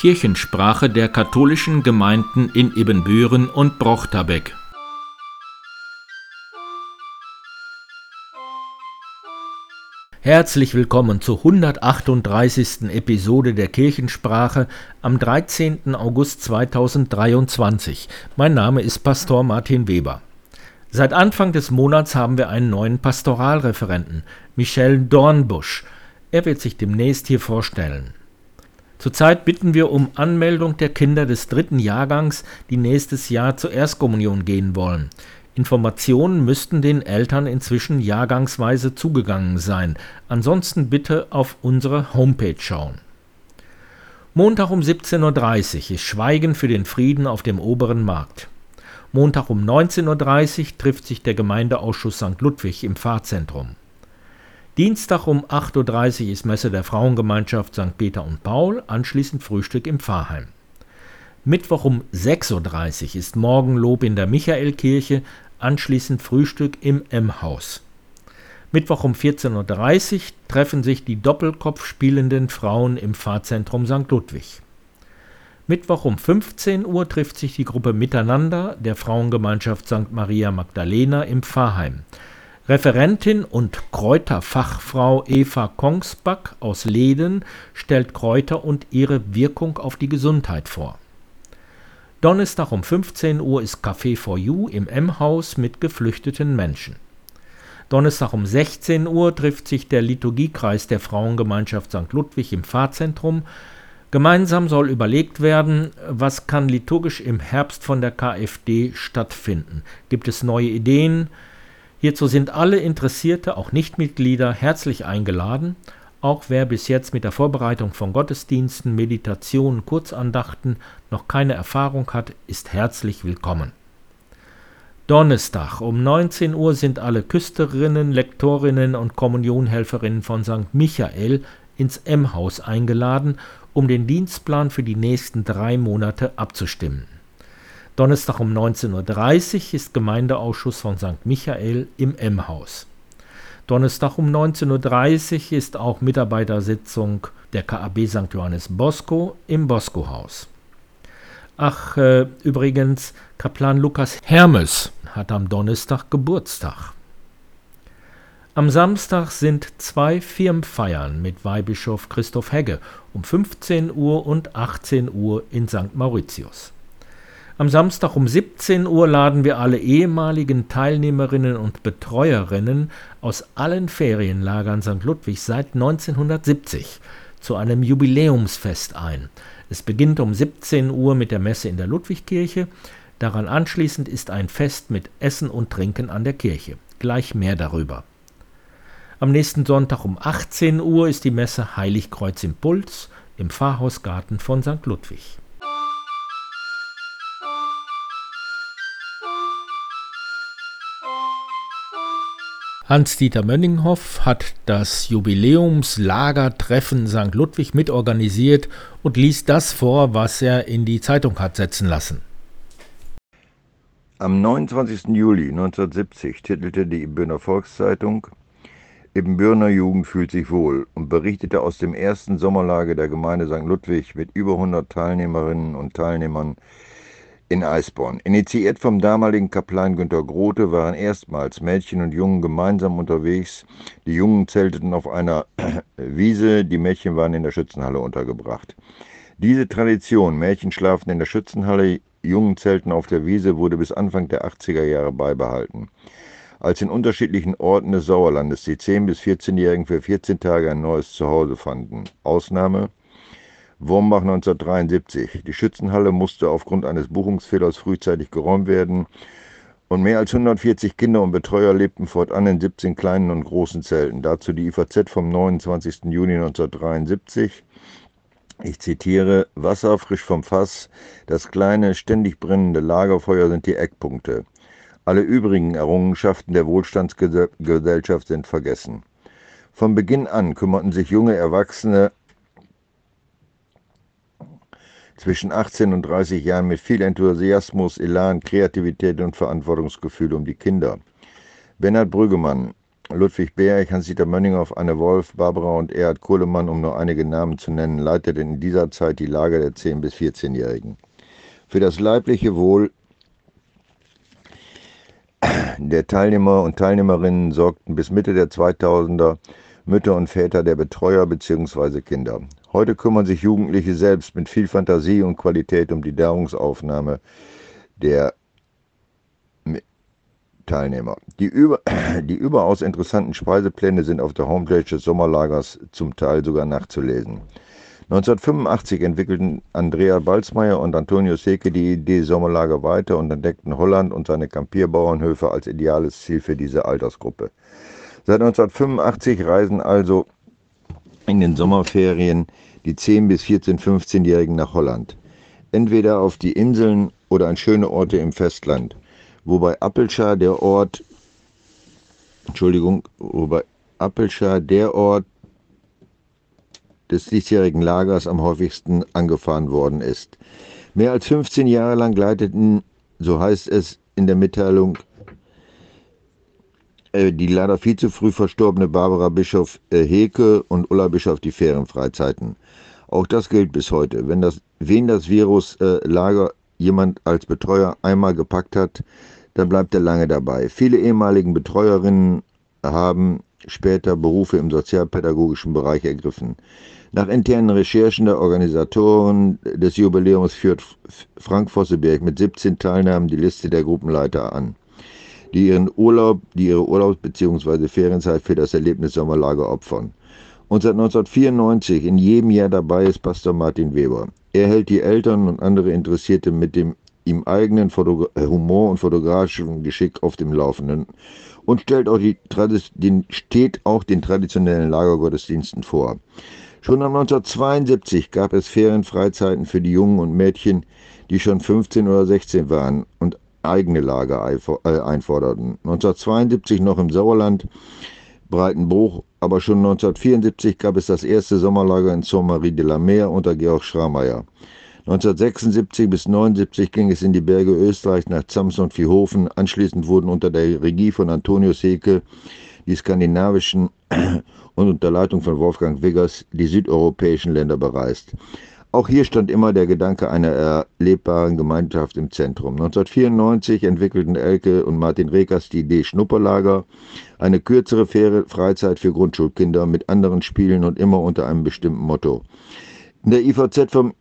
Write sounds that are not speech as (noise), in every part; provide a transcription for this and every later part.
Kirchensprache der katholischen Gemeinden in Ibbenbüren und Brochterbeck. Herzlich willkommen zur 138. Episode der Kirchensprache am 13. August 2023. Mein Name ist Pastor Martin Weber. Seit Anfang des Monats haben wir einen neuen Pastoralreferenten, Michel Dornbusch. Er wird sich demnächst hier vorstellen. Zurzeit bitten wir um Anmeldung der Kinder des dritten Jahrgangs, die nächstes Jahr zur Erstkommunion gehen wollen. Informationen müssten den Eltern inzwischen jahrgangsweise zugegangen sein. Ansonsten bitte auf unsere Homepage schauen. Montag um 17.30 Uhr ist Schweigen für den Frieden auf dem oberen Markt. Montag um 19.30 Uhr trifft sich der Gemeindeausschuss St. Ludwig im Pfarrzentrum. Dienstag um 8.30 Uhr ist Messe der Frauengemeinschaft St. Peter und Paul, anschließend Frühstück im Pfarrheim. Mittwoch um 6.30 Uhr ist Morgenlob in der Michaelkirche, anschließend Frühstück im M-Haus. Mittwoch um 14.30 Uhr treffen sich die Doppelkopf spielenden Frauen im Pfarrzentrum St. Ludwig. Mittwoch um 15 Uhr trifft sich die Gruppe Miteinander der Frauengemeinschaft St. Maria Magdalena im Pfarrheim. Referentin und Kräuterfachfrau Eva Kongsback aus Leden stellt Kräuter und ihre Wirkung auf die Gesundheit vor. Donnerstag um 15 Uhr ist Café for You im M-Haus mit geflüchteten Menschen. Donnerstag um 16 Uhr trifft sich der Liturgiekreis der Frauengemeinschaft St. Ludwig im Pfarrzentrum. Gemeinsam soll überlegt werden, was kann liturgisch im Herbst von der KfD stattfinden. Gibt es neue Ideen? Hierzu sind alle Interessierte, auch Nichtmitglieder, herzlich eingeladen. Auch wer bis jetzt mit der Vorbereitung von Gottesdiensten, Meditationen, Kurzandachten noch keine Erfahrung hat, ist herzlich willkommen. Donnerstag um 19 Uhr sind alle Küsterinnen, Lektorinnen und Kommunionhelferinnen von St. Michael ins M-Haus eingeladen, um den Dienstplan für die nächsten drei Monate abzustimmen. Donnerstag um 19.30 Uhr ist Gemeindeausschuss von St. Michael im M-Haus. Donnerstag um 19.30 Uhr ist auch Mitarbeitersitzung der KAB St. Johannes Bosco im Bosco-Haus. Ach, äh, übrigens, Kaplan Lukas Hermes hat am Donnerstag Geburtstag. Am Samstag sind zwei Firmfeiern mit Weihbischof Christoph Hegge um 15 Uhr und 18 Uhr in St. Mauritius. Am Samstag um 17 Uhr laden wir alle ehemaligen Teilnehmerinnen und Betreuerinnen aus allen Ferienlagern St. Ludwig seit 1970 zu einem Jubiläumsfest ein. Es beginnt um 17 Uhr mit der Messe in der Ludwigkirche. Daran anschließend ist ein Fest mit Essen und Trinken an der Kirche. Gleich mehr darüber. Am nächsten Sonntag um 18 Uhr ist die Messe Heiligkreuz Impuls im Pfarrhausgarten von St. Ludwig. Hans-Dieter Mönninghoff hat das Jubiläumslagertreffen St. Ludwig mitorganisiert und liest das vor, was er in die Zeitung hat setzen lassen. Am 29. Juli 1970 titelte die Ibbenbürner Volkszeitung Ibbenbürner Jugend fühlt sich wohl und berichtete aus dem ersten Sommerlager der Gemeinde St. Ludwig mit über 100 Teilnehmerinnen und Teilnehmern in Eisborn. Initiiert vom damaligen Kaplan Günter Grote waren erstmals Mädchen und Jungen gemeinsam unterwegs. Die Jungen zelteten auf einer (clears throat) Wiese, die Mädchen waren in der Schützenhalle untergebracht. Diese Tradition, Mädchen schlafen in der Schützenhalle, Jungen zelten auf der Wiese, wurde bis Anfang der 80er Jahre beibehalten. Als in unterschiedlichen Orten des Sauerlandes die 10- bis 14-Jährigen für 14 Tage ein neues Zuhause fanden. Ausnahme Wormbach 1973. Die Schützenhalle musste aufgrund eines Buchungsfehlers frühzeitig geräumt werden und mehr als 140 Kinder und Betreuer lebten fortan in 17 kleinen und großen Zelten. Dazu die IVZ vom 29. Juni 1973. Ich zitiere, Wasser frisch vom Fass, das kleine, ständig brennende Lagerfeuer sind die Eckpunkte. Alle übrigen Errungenschaften der Wohlstandsgesellschaft sind vergessen. Von Beginn an kümmerten sich junge Erwachsene zwischen 18 und 30 Jahren mit viel Enthusiasmus, Elan, Kreativität und Verantwortungsgefühl um die Kinder. Bernhard Brüggemann, Ludwig Berg, Hans-Dieter Mönninghoff, Anne Wolf, Barbara und Erhard Kohlemann, um nur einige Namen zu nennen, leiteten in dieser Zeit die Lager der 10- bis 14-Jährigen. Für das leibliche Wohl der Teilnehmer und Teilnehmerinnen sorgten bis Mitte der 2000er Mütter und Väter der Betreuer bzw. Kinder. Heute kümmern sich Jugendliche selbst mit viel Fantasie und Qualität um die Nahrungsaufnahme der Teilnehmer. Die, über, (clears throat) die überaus interessanten Speisepläne sind auf der Homepage des Sommerlagers zum Teil sogar nachzulesen. 1985 entwickelten Andrea Balzmeier und Antonio Seke die Idee Sommerlager weiter und entdeckten Holland und seine Kampierbauernhöfe als ideales Ziel für diese Altersgruppe. Seit 1985 reisen also in den Sommerferien die 10 bis 14, 15-Jährigen nach Holland. Entweder auf die Inseln oder an schöne Orte im Festland, wobei Appelschar der Ort, Entschuldigung, wobei Appelschar der Ort des diesjährigen Lagers am häufigsten angefahren worden ist. Mehr als 15 Jahre lang leiteten, so heißt es in der Mitteilung, die leider viel zu früh verstorbene Barbara Bischof äh, Heke und Ulla Bischof die Ferienfreizeiten. Auch das gilt bis heute. Wenn das, wen das Viruslager äh, jemand als Betreuer einmal gepackt hat, dann bleibt er lange dabei. Viele ehemaligen Betreuerinnen haben später Berufe im sozialpädagogischen Bereich ergriffen. Nach internen Recherchen der Organisatoren des Jubiläums führt Frank Vosseberg mit 17 Teilnahmen die Liste der Gruppenleiter an, die ihren Urlaub, die ihre Urlaubs- bzw. Ferienzeit für das Erlebnis Sommerlager opfern. Und seit 1994 in jedem Jahr dabei ist Pastor Martin Weber. Er hält die Eltern und andere Interessierte mit dem ihm eigenen Fotogra äh, Humor und fotografischen Geschick auf dem Laufenden und stellt auch die, den, steht auch den traditionellen Lagergottesdiensten vor. Schon 1972 gab es Ferienfreizeiten für die Jungen und Mädchen, die schon 15 oder 16 waren und eigene Lager äh, einforderten. 1972 noch im Sauerland, Breitenbruch, aber schon 1974 gab es das erste Sommerlager in Saint-Marie de la Mer unter Georg Schrameyer. 1976 bis 1979 ging es in die Berge Österreich nach Zams und Viehofen. Anschließend wurden unter der Regie von Antonius Heke die skandinavischen (clears throat) und unter Leitung von Wolfgang Wiggers die südeuropäischen Länder bereist. Auch hier stand immer der Gedanke einer erlebbaren Gemeinschaft im Zentrum. 1994 entwickelten Elke und Martin Rekers die Idee Schnupperlager, eine kürzere, faire Freizeit für Grundschulkinder mit anderen Spielen und immer unter einem bestimmten Motto. In der IVZ vom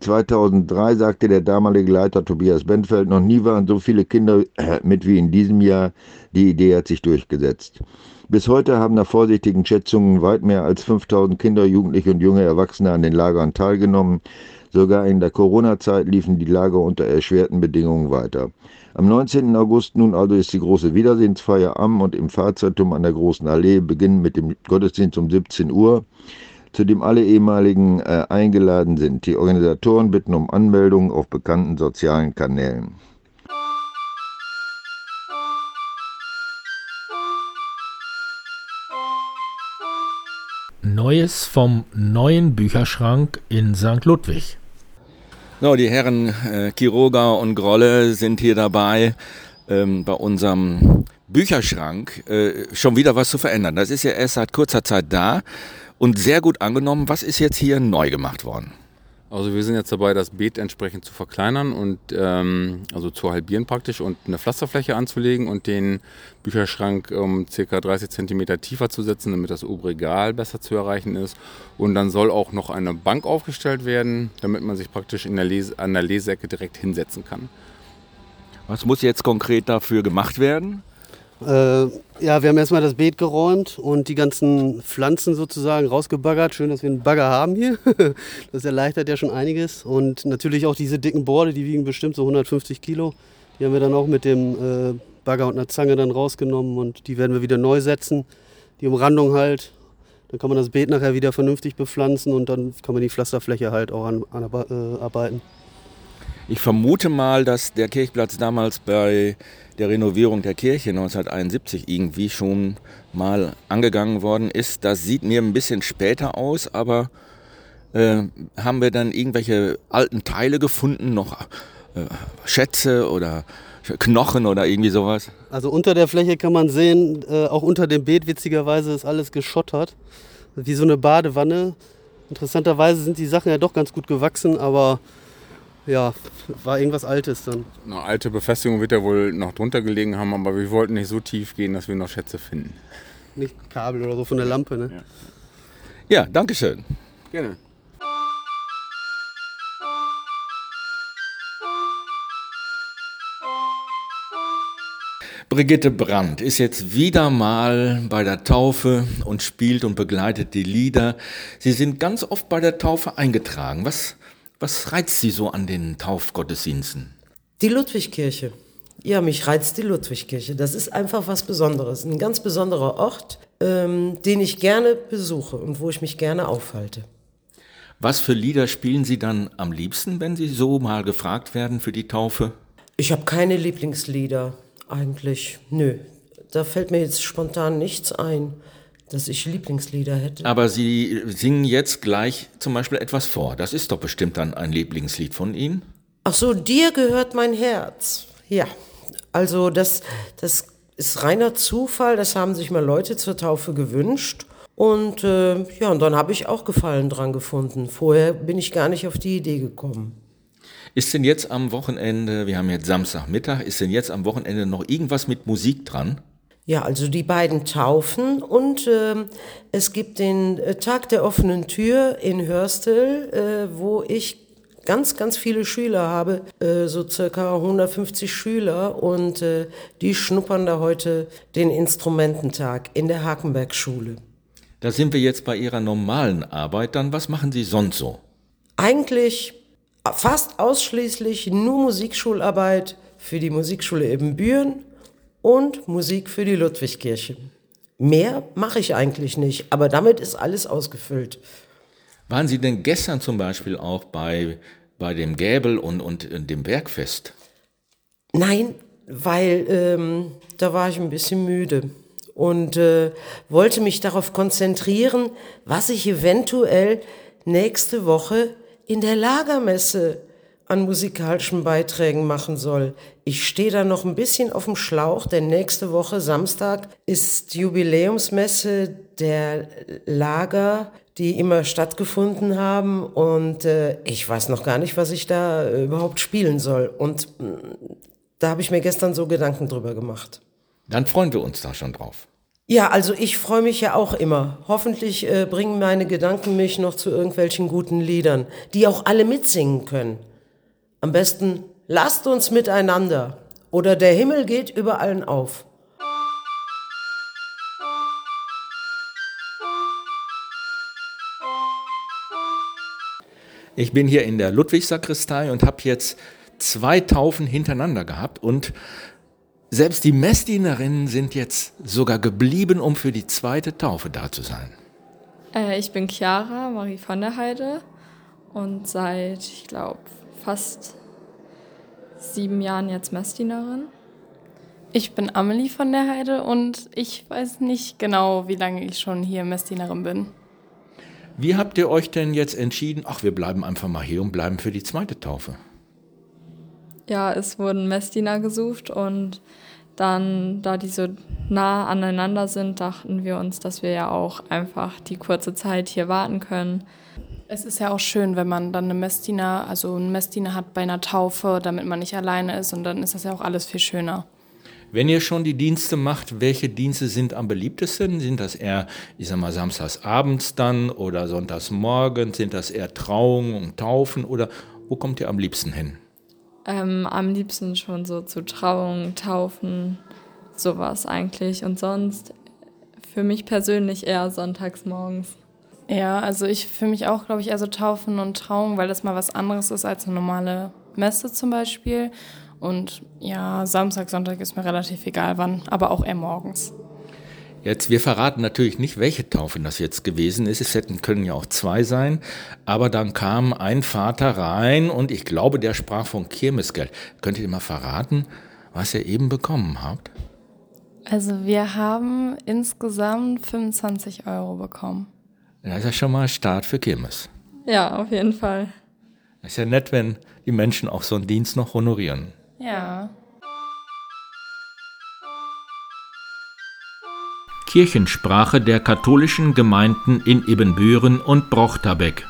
2003 sagte der damalige Leiter Tobias Benfeld, noch nie waren so viele Kinder mit wie in diesem Jahr. Die Idee hat sich durchgesetzt. Bis heute haben nach vorsichtigen Schätzungen weit mehr als 5000 Kinder, Jugendliche und junge Erwachsene an den Lagern teilgenommen. Sogar in der Corona-Zeit liefen die Lager unter erschwerten Bedingungen weiter. Am 19. August nun also ist die große Wiedersehensfeier am und im Fahrzeitum an der Großen Allee, beginnen mit dem Gottesdienst um 17 Uhr, zu dem alle ehemaligen äh, eingeladen sind. Die Organisatoren bitten um Anmeldungen auf bekannten sozialen Kanälen. Neues vom neuen Bücherschrank in St. Ludwig. So, die Herren äh, Kiroga und Grolle sind hier dabei, ähm, bei unserem Bücherschrank äh, schon wieder was zu verändern. Das ist ja erst seit kurzer Zeit da und sehr gut angenommen. Was ist jetzt hier neu gemacht worden? Also wir sind jetzt dabei, das Beet entsprechend zu verkleinern und ähm, also zu halbieren praktisch und eine Pflasterfläche anzulegen und den Bücherschrank um ca. 30 cm tiefer zu setzen, damit das obere Regal besser zu erreichen ist. Und dann soll auch noch eine Bank aufgestellt werden, damit man sich praktisch in der Lese, an der Leseecke direkt hinsetzen kann. Was muss jetzt konkret dafür gemacht werden? Äh, ja, wir haben erstmal das Beet geräumt und die ganzen Pflanzen sozusagen rausgebaggert. Schön, dass wir einen Bagger haben hier. (laughs) Das erleichtert ja schon einiges. Und natürlich auch diese dicken Borde, die wiegen bestimmt so 150 Kilo. Die haben wir dann auch mit dem äh, Bagger und einer Zange dann rausgenommen und die werden wir wieder neu setzen. Die Umrandung halt. Dann kann man das Beet nachher wieder vernünftig bepflanzen und dann kann man die Pflasterfläche halt auch anarbeiten. An, äh, ich vermute mal, dass der Kirchplatz damals bei der Renovierung der Kirche 1971 irgendwie schon mal angegangen worden ist. Das sieht mir ein bisschen später aus, aber äh, haben wir dann irgendwelche alten Teile gefunden, noch äh, Schätze oder Knochen oder irgendwie sowas? Also unter der Fläche kann man sehen, äh, auch unter dem Beet witzigerweise ist alles geschottert. Wie so eine Badewanne. Interessanterweise sind die Sachen ja doch ganz gut gewachsen, aber ja, war irgendwas Altes dann. Eine alte Befestigung wird ja wohl noch drunter gelegen haben, aber wir wollten nicht so tief gehen, dass wir noch Schätze finden. Nicht Kabel oder so von der Lampe, ne? Ja, ja danke schön. Gerne. Brigitte Brandt ist jetzt wieder mal bei der Taufe und spielt und begleitet die Lieder. Sie sind ganz oft bei der Taufe eingetragen. Was, was reizt Sie so an den Taufgottesdiensten? Die Ludwigkirche. Ja, mich reizt die Ludwigkirche. Das ist einfach was Besonderes. Ein ganz besonderer Ort, ähm, den ich gerne besuche und wo ich mich gerne aufhalte. Was für Lieder spielen Sie dann am liebsten, wenn Sie so mal gefragt werden für die Taufe? Ich habe keine Lieblingslieder. Eigentlich, nö. Da fällt mir jetzt spontan nichts ein, dass ich Lieblingslieder hätte. Aber Sie singen jetzt gleich zum Beispiel etwas vor. Das ist doch bestimmt dann ein Lieblingslied von Ihnen. Ach so, dir gehört mein Herz. Ja, also das, das ist reiner Zufall. Das haben sich mal Leute zur Taufe gewünscht. Und äh, ja, und dann habe ich auch Gefallen dran gefunden. Vorher bin ich gar nicht auf die Idee gekommen. Ist denn jetzt am Wochenende, wir haben jetzt Samstagmittag, ist denn jetzt am Wochenende noch irgendwas mit Musik dran? Ja, also die beiden taufen und äh, es gibt den äh, Tag der offenen Tür in Hörstel, äh, wo ich ganz, ganz viele Schüler habe, äh, so circa 150 Schüler und äh, die schnuppern da heute den Instrumententag in der Hakenberg-Schule. Da sind wir jetzt bei Ihrer normalen Arbeit. Dann was machen Sie sonst so? Eigentlich fast ausschließlich nur Musikschularbeit für die Musikschule Ebenbüren und Musik für die Ludwigkirche. Mehr mache ich eigentlich nicht, aber damit ist alles ausgefüllt. Waren Sie denn gestern zum Beispiel auch bei, bei dem Gäbel und, und dem Bergfest? Nein, weil ähm, da war ich ein bisschen müde und äh, wollte mich darauf konzentrieren, was ich eventuell nächste Woche in der Lagermesse an musikalischen Beiträgen machen soll. Ich stehe da noch ein bisschen auf dem Schlauch, denn nächste Woche Samstag ist Jubiläumsmesse der Lager, die immer stattgefunden haben und äh, ich weiß noch gar nicht, was ich da äh, überhaupt spielen soll. Und äh, da habe ich mir gestern so Gedanken drüber gemacht. Dann freuen wir uns da schon drauf. Ja, also ich freue mich ja auch immer. Hoffentlich äh, bringen meine Gedanken mich noch zu irgendwelchen guten Liedern, die auch alle mitsingen können. Am besten lasst uns miteinander oder der Himmel geht über allen auf. Ich bin hier in der Ludwigsakristei und habe jetzt zwei Taufen hintereinander gehabt und selbst die Messdienerinnen sind jetzt sogar geblieben, um für die zweite Taufe da zu sein. Äh, ich bin Chiara Marie von der Heide und seit, ich glaube, fast sieben Jahren jetzt Messdienerin. Ich bin Amelie von der Heide und ich weiß nicht genau, wie lange ich schon hier Messdienerin bin. Wie habt ihr euch denn jetzt entschieden, ach, wir bleiben einfach mal hier und bleiben für die zweite Taufe? ja, es wurden Messdiener gesucht und dann, da die so nah aneinander sind, dachten wir uns, dass wir ja auch einfach die kurze Zeit hier warten können. Es ist ja auch schön, wenn man dann eine Messdiener, also einen Messdiener hat bei einer Taufe, damit man nicht alleine ist und dann ist das ja auch alles viel schöner. Wenn ihr schon die Dienste macht, welche Dienste sind am beliebtesten? Sind das eher, ich sag mal, samstags abends dann oder sonntags morgens? Sind das eher Trauungen und Taufen oder wo kommt ihr am liebsten hin? Ähm, am liebsten schon so zu Trauungen, Taufen, sowas eigentlich. Und sonst für mich persönlich eher sonntags morgens. Ja, also ich für mich auch, glaube ich, eher so Taufen und Trauungen, weil das mal was anderes ist als eine normale Messe zum Beispiel. Und ja, Samstag, Sonntag ist mir relativ egal wann, aber auch eher morgens. Jetzt, wir verraten natürlich nicht, welche Taufe das jetzt gewesen ist. Es hätten, können ja auch zwei sein. Aber dann kam ein Vater rein und ich glaube, der sprach von Kirmesgeld. Könnt ihr mal verraten, was ihr eben bekommen habt? Also wir haben insgesamt 25 Euro bekommen. Das ist ja schon mal Start für Kirmes. Ja, auf jeden Fall. Das ist ja nett, wenn die Menschen auch so einen Dienst noch honorieren. Ja. Kirchensprache der katholischen Gemeinden in Ebenbüren und Brochterbeck.